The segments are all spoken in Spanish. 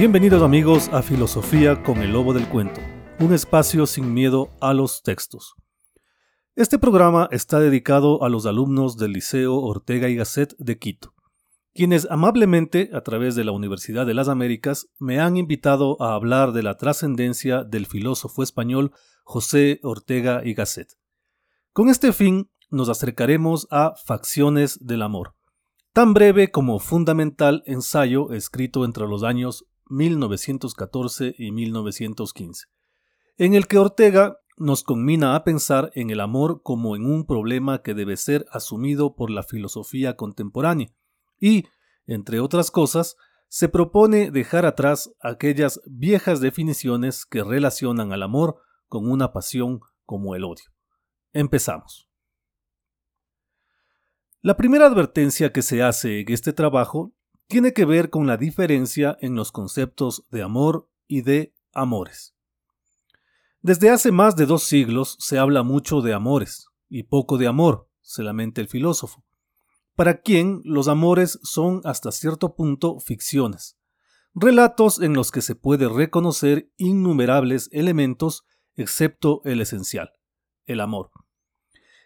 Bienvenidos amigos a Filosofía con el Lobo del Cuento, un espacio sin miedo a los textos. Este programa está dedicado a los alumnos del Liceo Ortega y Gasset de Quito, quienes amablemente, a través de la Universidad de las Américas, me han invitado a hablar de la trascendencia del filósofo español José Ortega y Gasset. Con este fin, nos acercaremos a Facciones del Amor, tan breve como fundamental ensayo escrito entre los años 1914 y 1915, en el que Ortega nos conmina a pensar en el amor como en un problema que debe ser asumido por la filosofía contemporánea y, entre otras cosas, se propone dejar atrás aquellas viejas definiciones que relacionan al amor con una pasión como el odio. Empezamos. La primera advertencia que se hace en este trabajo tiene que ver con la diferencia en los conceptos de amor y de amores. Desde hace más de dos siglos se habla mucho de amores y poco de amor, se lamenta el filósofo, para quien los amores son hasta cierto punto ficciones, relatos en los que se puede reconocer innumerables elementos excepto el esencial, el amor.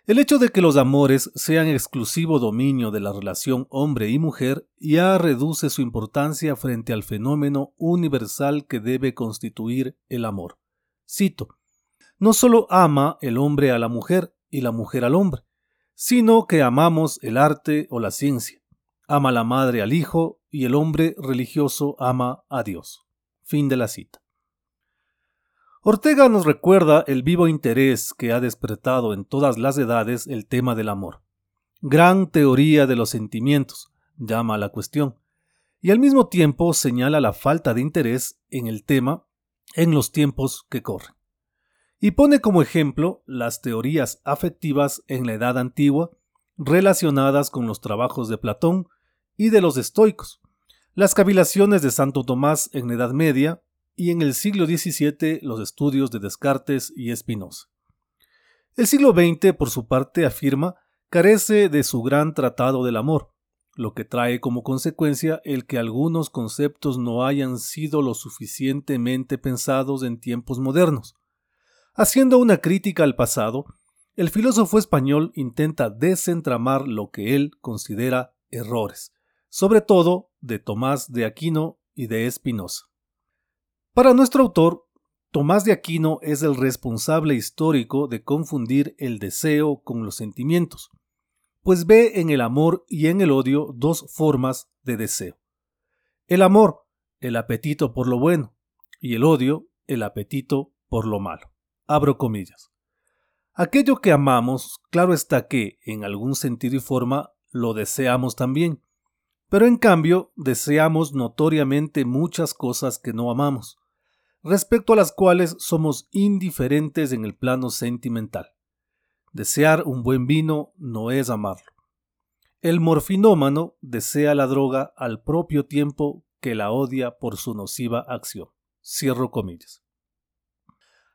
El hecho de que los amores sean exclusivo dominio de la relación hombre y mujer ya reduce su importancia frente al fenómeno universal que debe constituir el amor. Cito, no solo ama el hombre a la mujer y la mujer al hombre, sino que amamos el arte o la ciencia. Ama la madre al hijo y el hombre religioso ama a Dios. Fin de la cita. Ortega nos recuerda el vivo interés que ha despertado en todas las edades el tema del amor. Gran teoría de los sentimientos, llama a la cuestión, y al mismo tiempo señala la falta de interés en el tema en los tiempos que corren. Y pone como ejemplo las teorías afectivas en la edad antigua relacionadas con los trabajos de Platón y de los estoicos, las cavilaciones de Santo Tomás en la Edad Media y en el siglo XVII los estudios de Descartes y Spinoza. El siglo XX, por su parte, afirma, carece de su gran tratado del amor, lo que trae como consecuencia el que algunos conceptos no hayan sido lo suficientemente pensados en tiempos modernos. Haciendo una crítica al pasado, el filósofo español intenta desentramar lo que él considera errores, sobre todo de Tomás de Aquino y de Spinoza. Para nuestro autor, Tomás de Aquino es el responsable histórico de confundir el deseo con los sentimientos, pues ve en el amor y en el odio dos formas de deseo. El amor, el apetito por lo bueno, y el odio, el apetito por lo malo. Abro comillas. Aquello que amamos, claro está que, en algún sentido y forma, lo deseamos también, pero en cambio deseamos notoriamente muchas cosas que no amamos respecto a las cuales somos indiferentes en el plano sentimental. Desear un buen vino no es amarlo. El morfinómano desea la droga al propio tiempo que la odia por su nociva acción. Cierro comillas.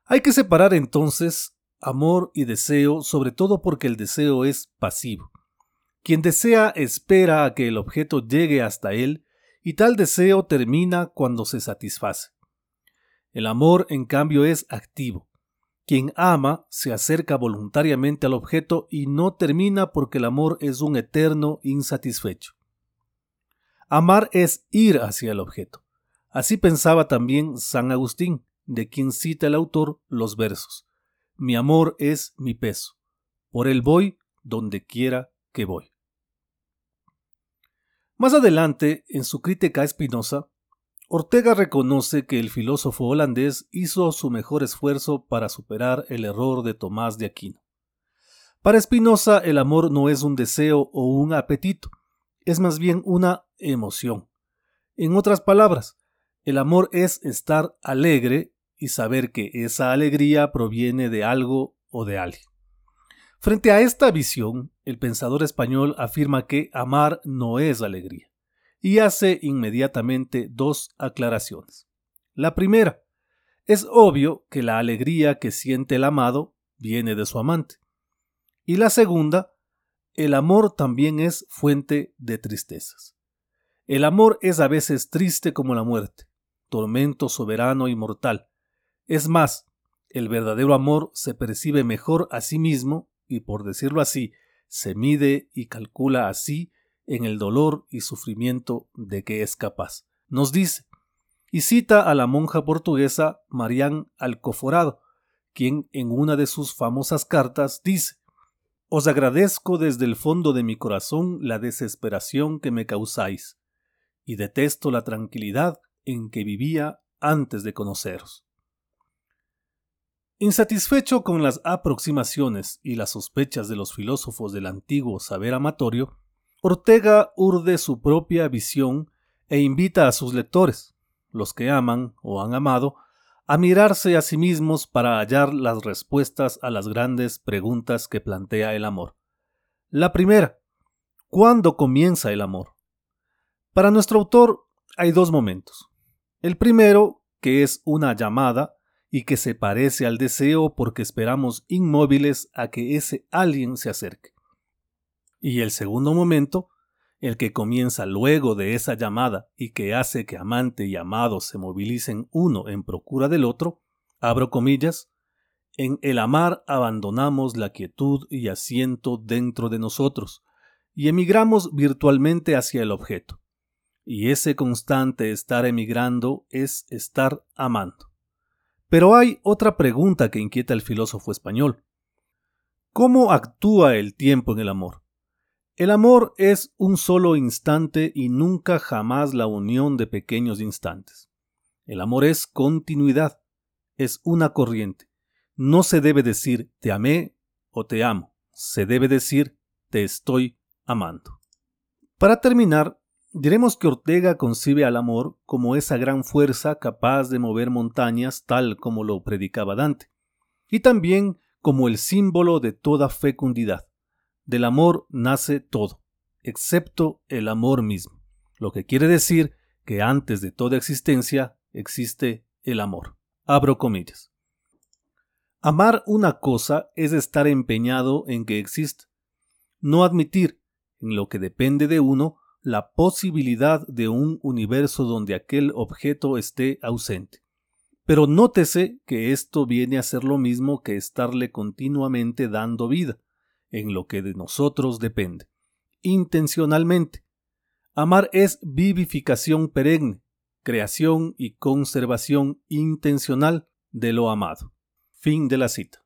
Hay que separar entonces amor y deseo, sobre todo porque el deseo es pasivo. Quien desea espera a que el objeto llegue hasta él y tal deseo termina cuando se satisface. El amor, en cambio, es activo. Quien ama se acerca voluntariamente al objeto y no termina porque el amor es un eterno insatisfecho. Amar es ir hacia el objeto. Así pensaba también San Agustín, de quien cita el autor los versos. Mi amor es mi peso. Por él voy donde quiera que voy. Más adelante, en su crítica a Ortega reconoce que el filósofo holandés hizo su mejor esfuerzo para superar el error de Tomás de Aquino. Para Spinoza el amor no es un deseo o un apetito, es más bien una emoción. En otras palabras, el amor es estar alegre y saber que esa alegría proviene de algo o de alguien. Frente a esta visión, el pensador español afirma que amar no es alegría y hace inmediatamente dos aclaraciones. La primera, es obvio que la alegría que siente el amado viene de su amante. Y la segunda, el amor también es fuente de tristezas. El amor es a veces triste como la muerte, tormento soberano y mortal. Es más, el verdadero amor se percibe mejor a sí mismo y, por decirlo así, se mide y calcula así en el dolor y sufrimiento de que es capaz. Nos dice, y cita a la monja portuguesa Marianne Alcoforado, quien en una de sus famosas cartas dice, Os agradezco desde el fondo de mi corazón la desesperación que me causáis, y detesto la tranquilidad en que vivía antes de conoceros. Insatisfecho con las aproximaciones y las sospechas de los filósofos del antiguo saber amatorio, Ortega urde su propia visión e invita a sus lectores, los que aman o han amado, a mirarse a sí mismos para hallar las respuestas a las grandes preguntas que plantea el amor. La primera, ¿cuándo comienza el amor? Para nuestro autor hay dos momentos. El primero, que es una llamada, y que se parece al deseo porque esperamos inmóviles a que ese alguien se acerque. Y el segundo momento, el que comienza luego de esa llamada y que hace que amante y amado se movilicen uno en procura del otro, abro comillas, en el amar abandonamos la quietud y asiento dentro de nosotros, y emigramos virtualmente hacia el objeto. Y ese constante estar emigrando es estar amando. Pero hay otra pregunta que inquieta al filósofo español. ¿Cómo actúa el tiempo en el amor? El amor es un solo instante y nunca jamás la unión de pequeños instantes. El amor es continuidad, es una corriente. No se debe decir te amé o te amo, se debe decir te estoy amando. Para terminar, Diremos que Ortega concibe al amor como esa gran fuerza capaz de mover montañas tal como lo predicaba Dante, y también como el símbolo de toda fecundidad. Del amor nace todo, excepto el amor mismo, lo que quiere decir que antes de toda existencia existe el amor. Abro comillas. Amar una cosa es estar empeñado en que exista, no admitir, en lo que depende de uno, la posibilidad de un universo donde aquel objeto esté ausente. Pero nótese que esto viene a ser lo mismo que estarle continuamente dando vida, en lo que de nosotros depende, intencionalmente. Amar es vivificación perenne, creación y conservación intencional de lo amado. Fin de la cita.